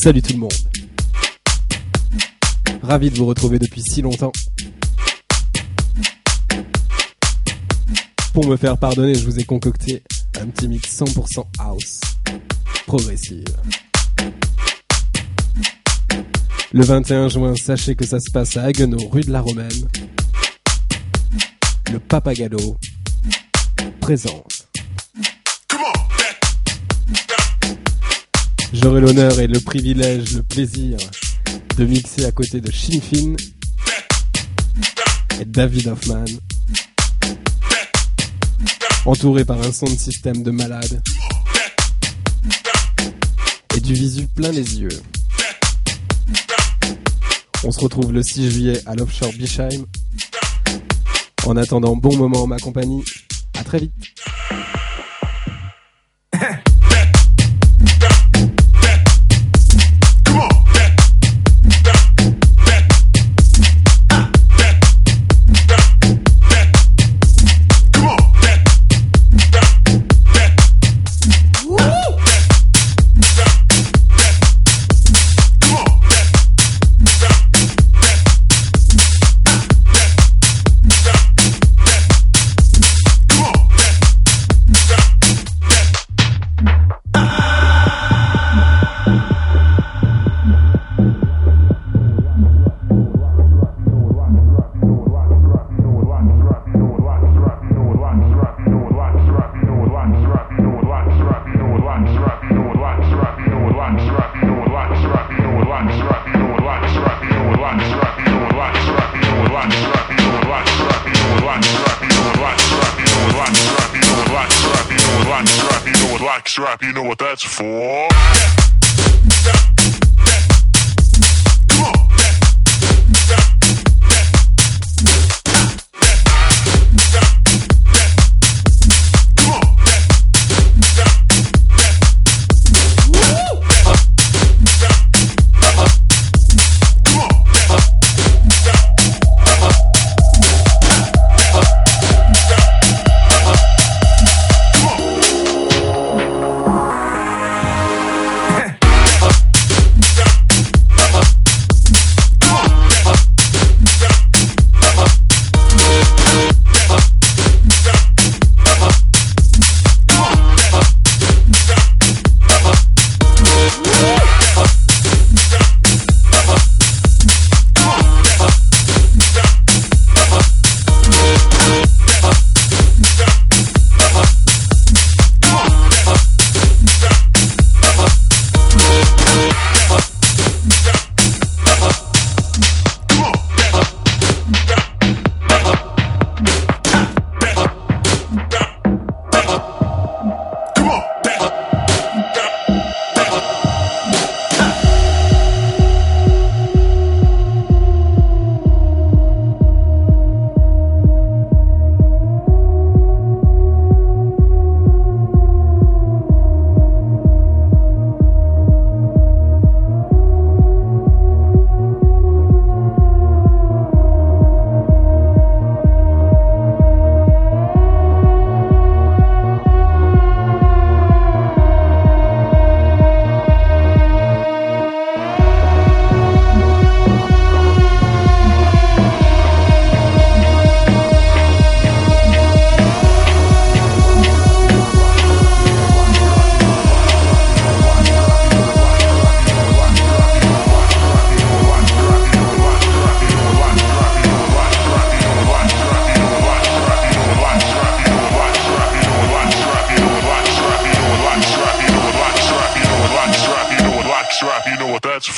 Salut tout le monde. Ravi de vous retrouver depuis si longtemps. Pour me faire pardonner, je vous ai concocté un petit mix 100% house, progressive. Le 21 juin, sachez que ça se passe à Haguenau, rue de la Romaine. Le Papagalo présente. J'aurai l'honneur et le privilège, le plaisir de mixer à côté de Shinfin et David Hoffman. Entouré par un son de système de malade et du visu plein les yeux. On se retrouve le 6 juillet à l'offshore Bischheim. En attendant, bon moment en ma compagnie. À très vite.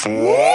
four.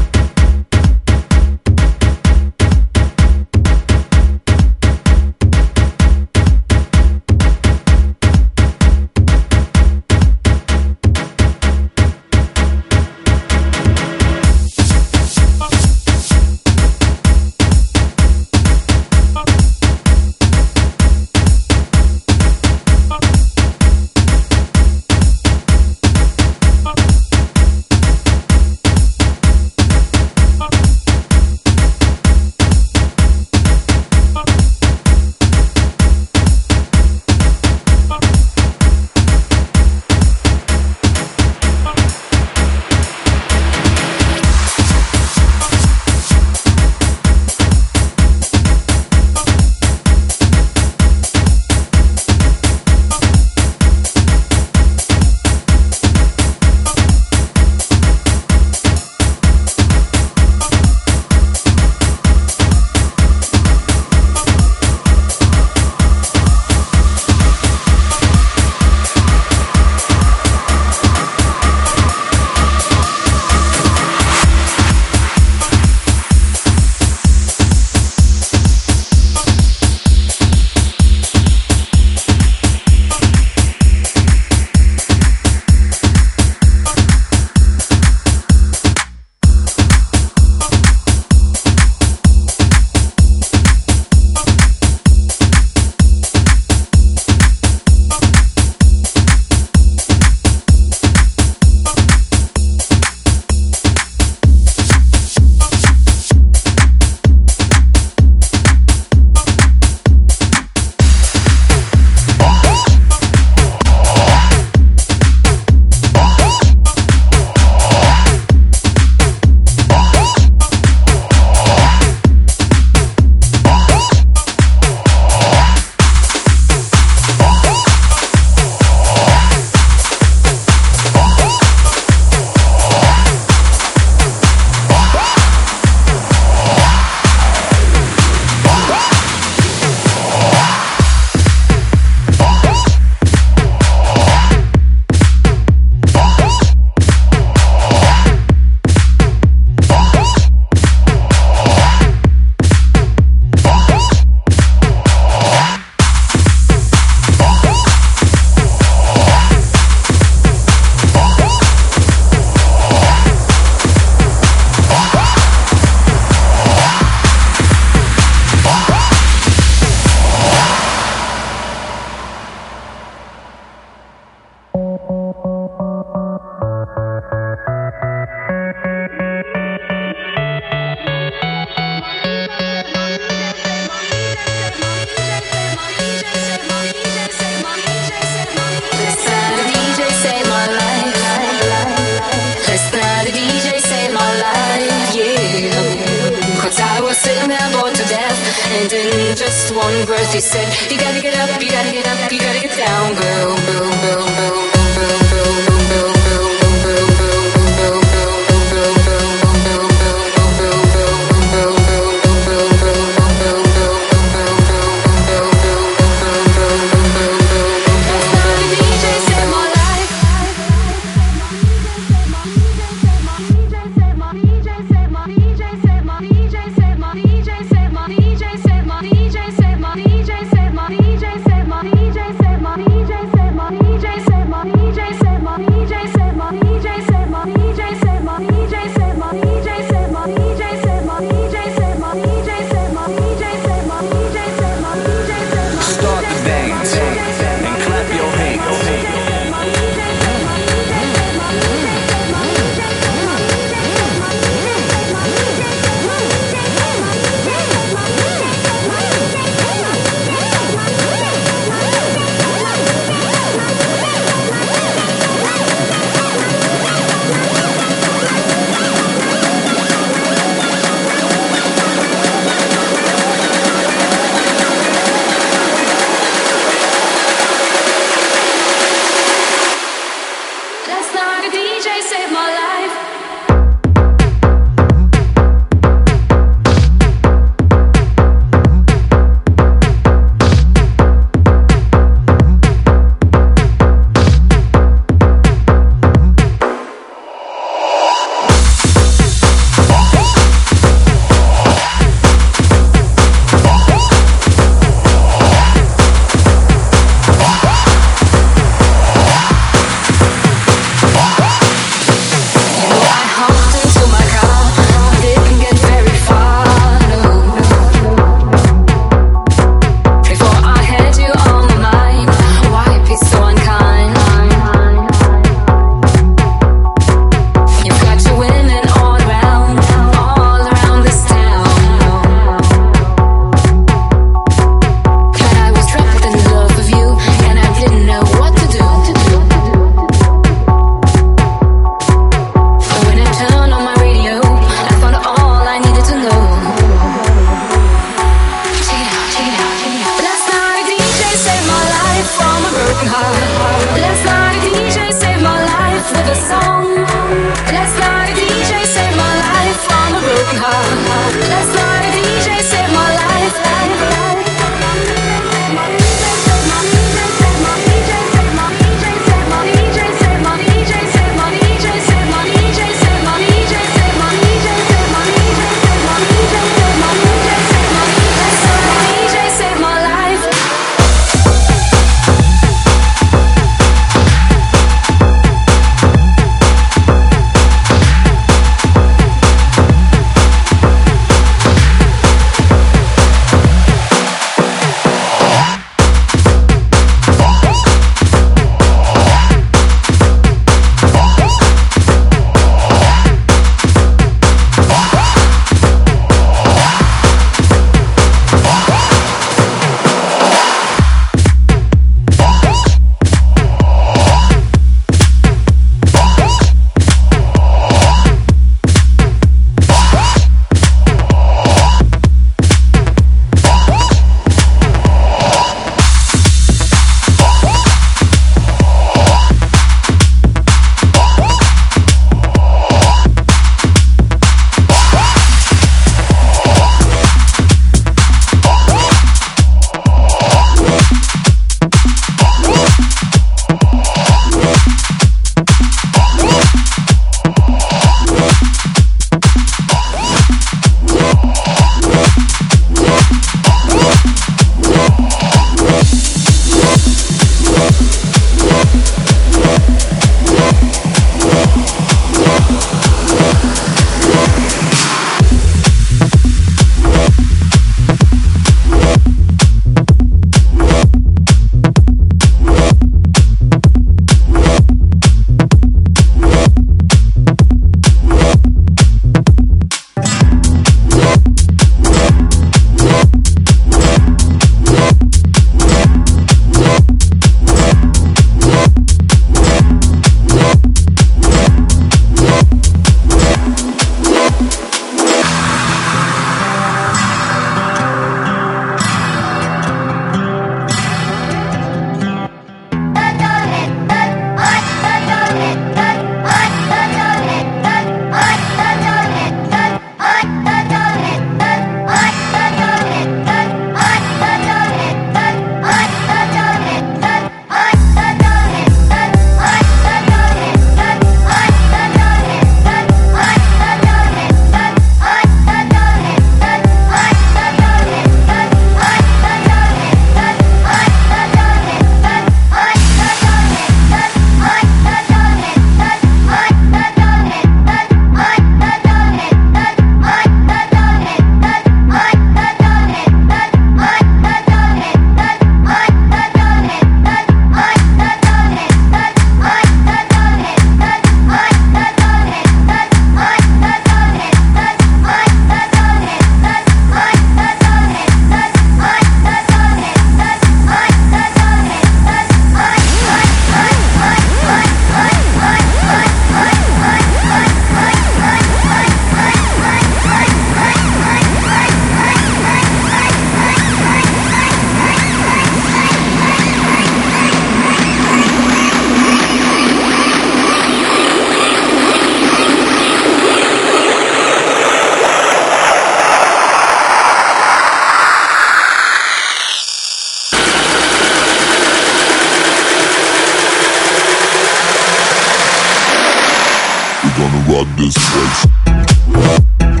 run this place.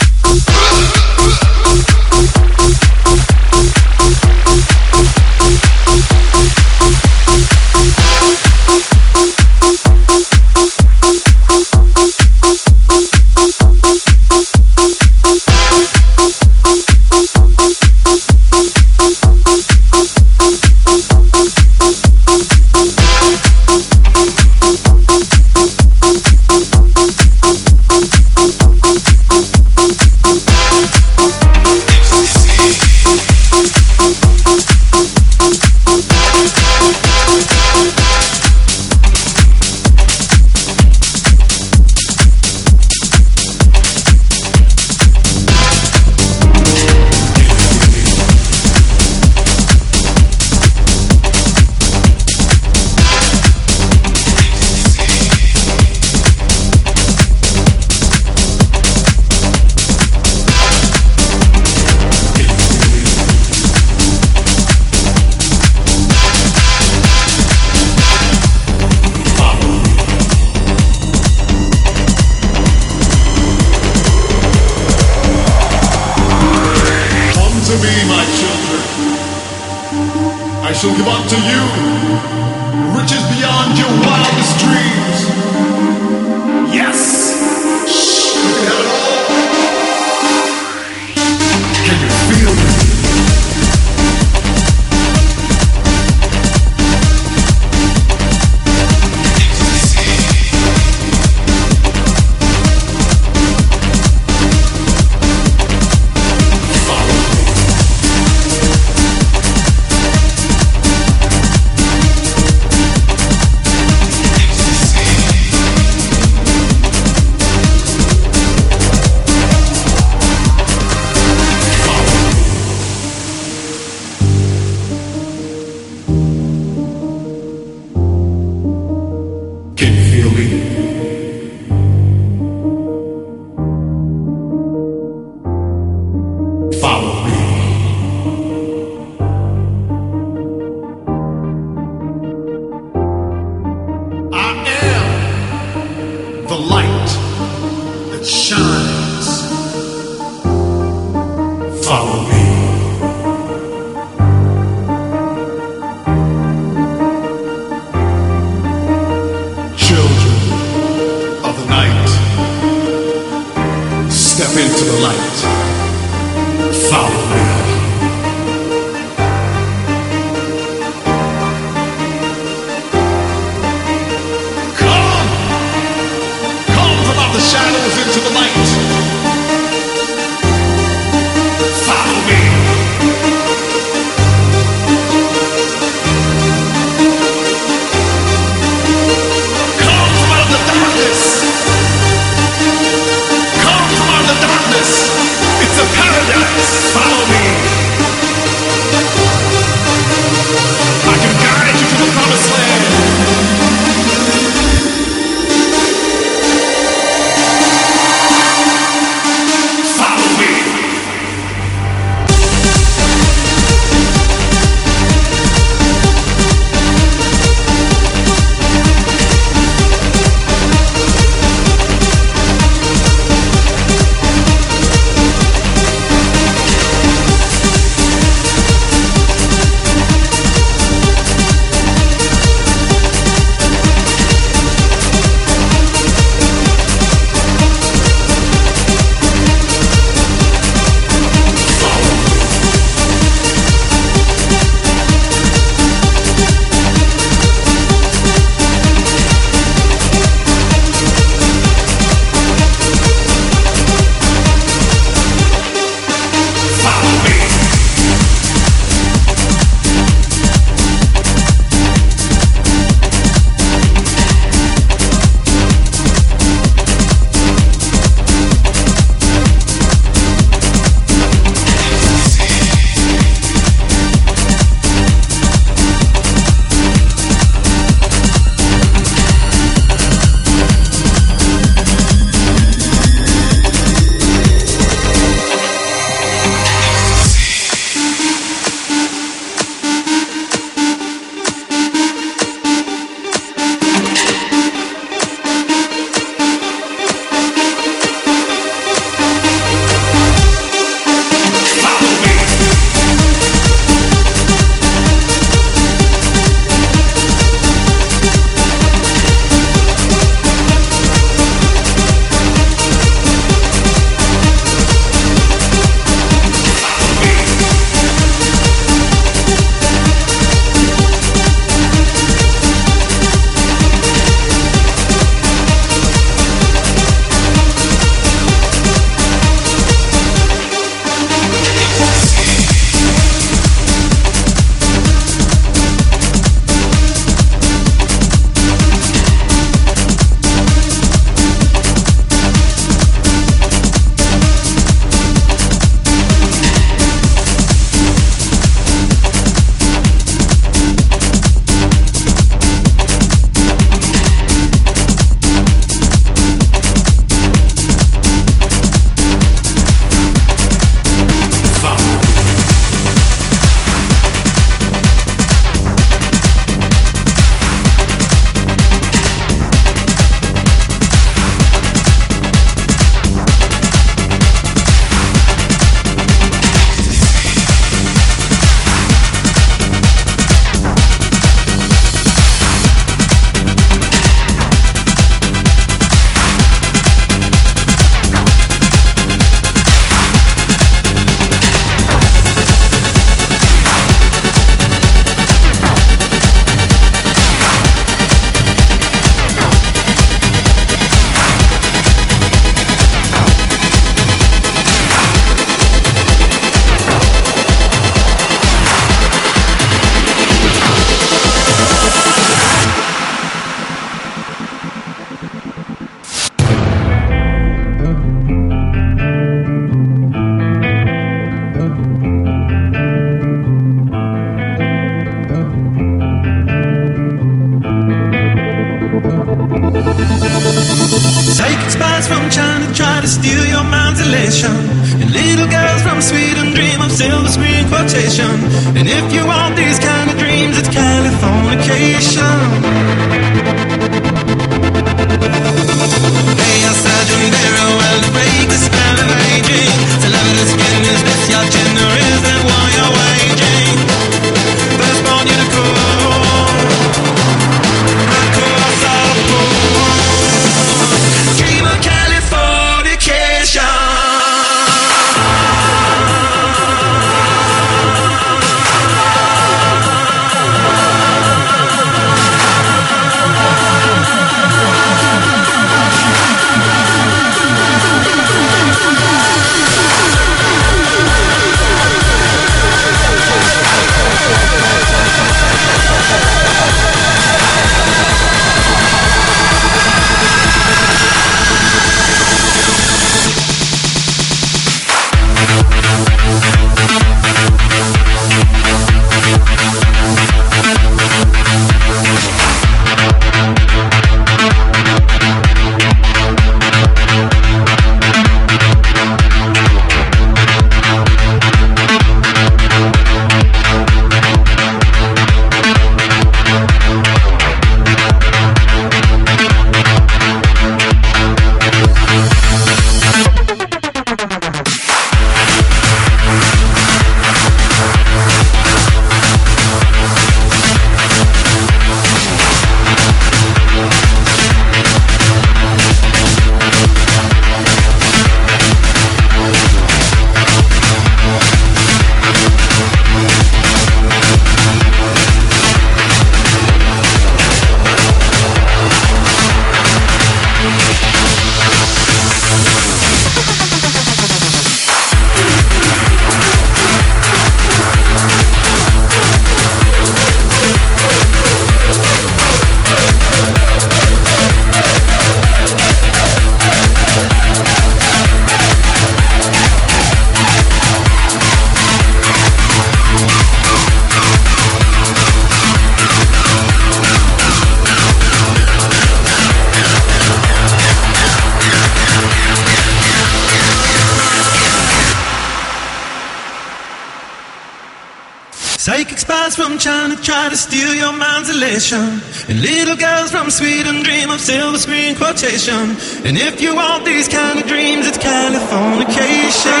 Your. And little girls from Sweden dream of silver screen quotation. And if you want these kind of dreams, it's Californication.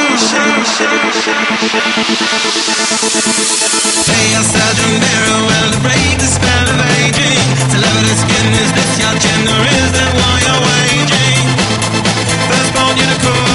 Hey, I said you very well to break the spell of aging. The skin, is this your gender? Is that why you're waging? Firstborn unicorn.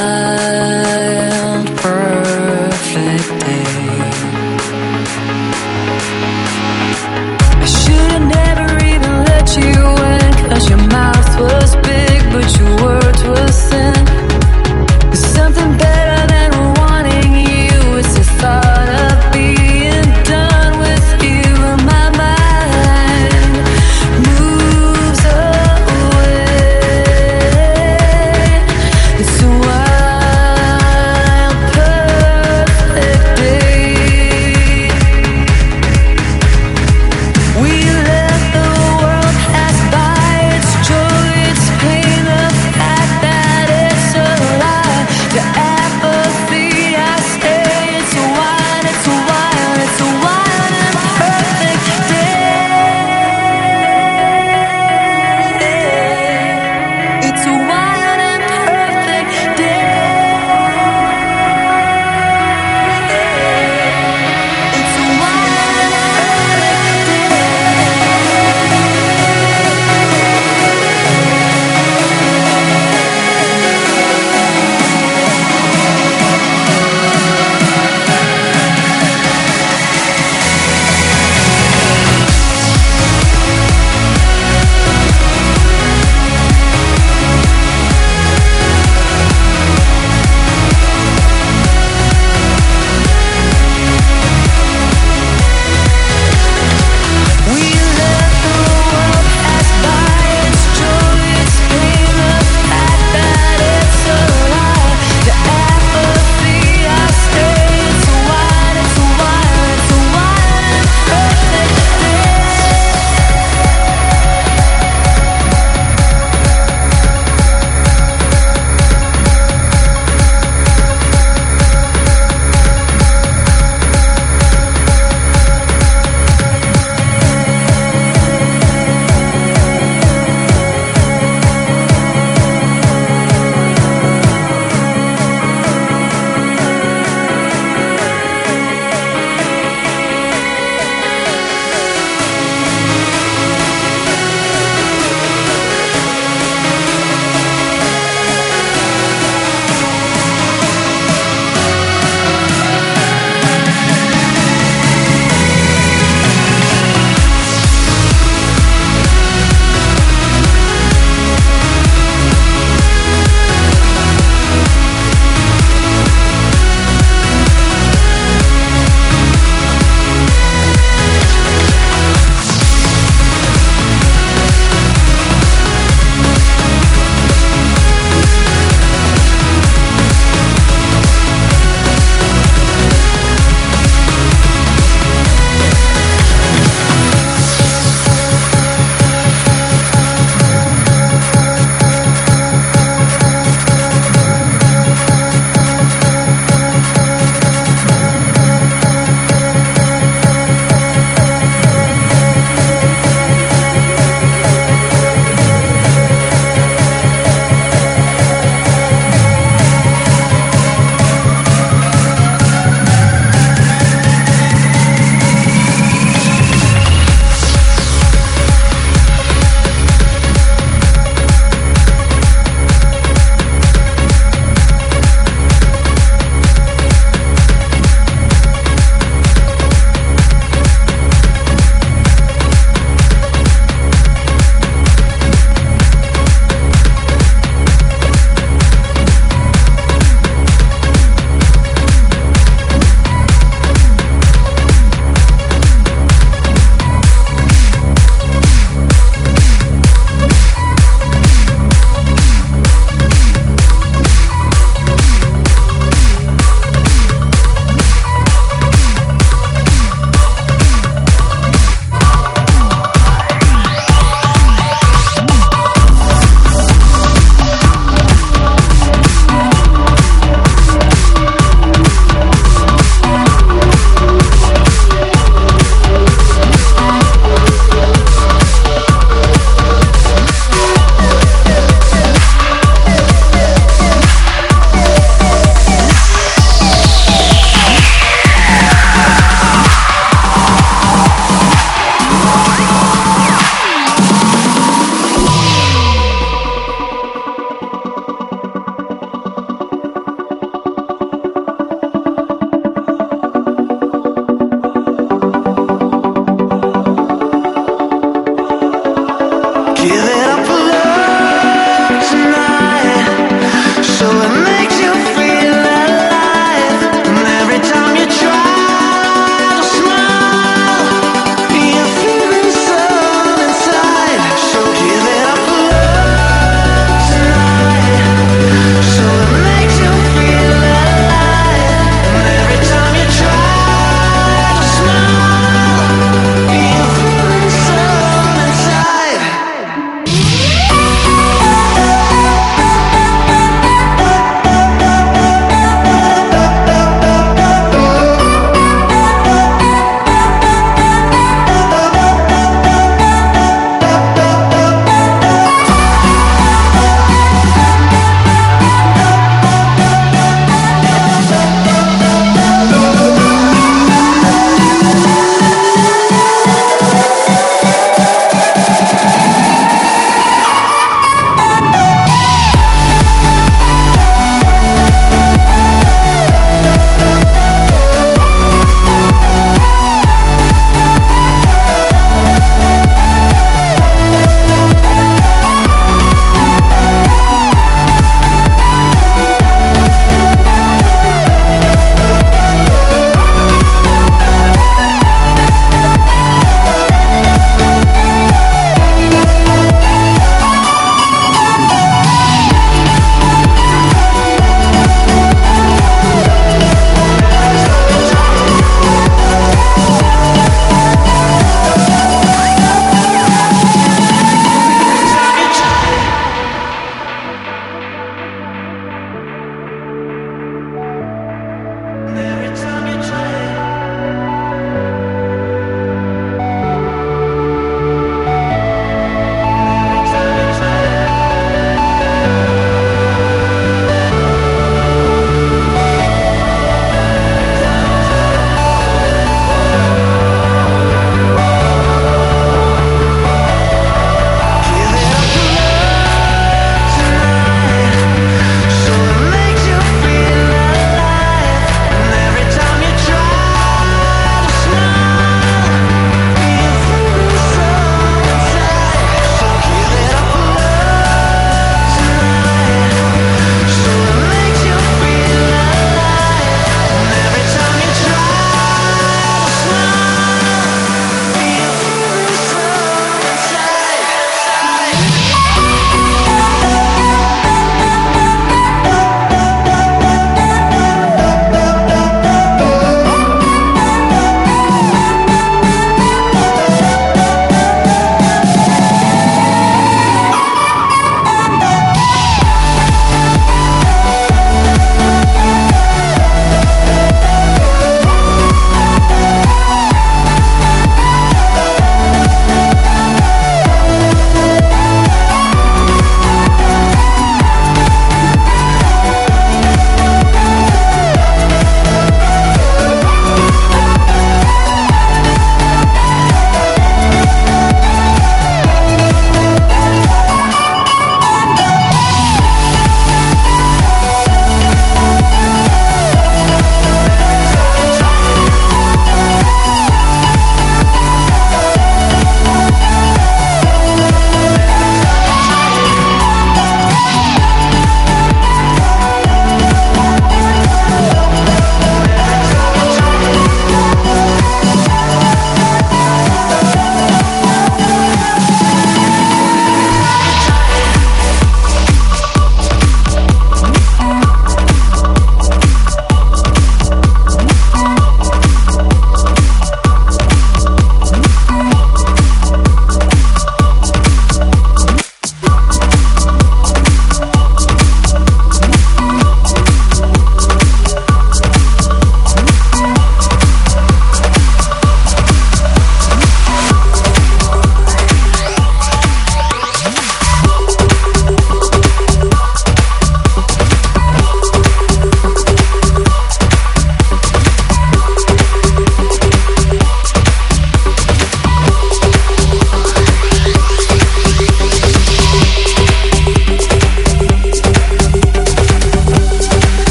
wild, perfect day. I should have never even let you in, cause you're my.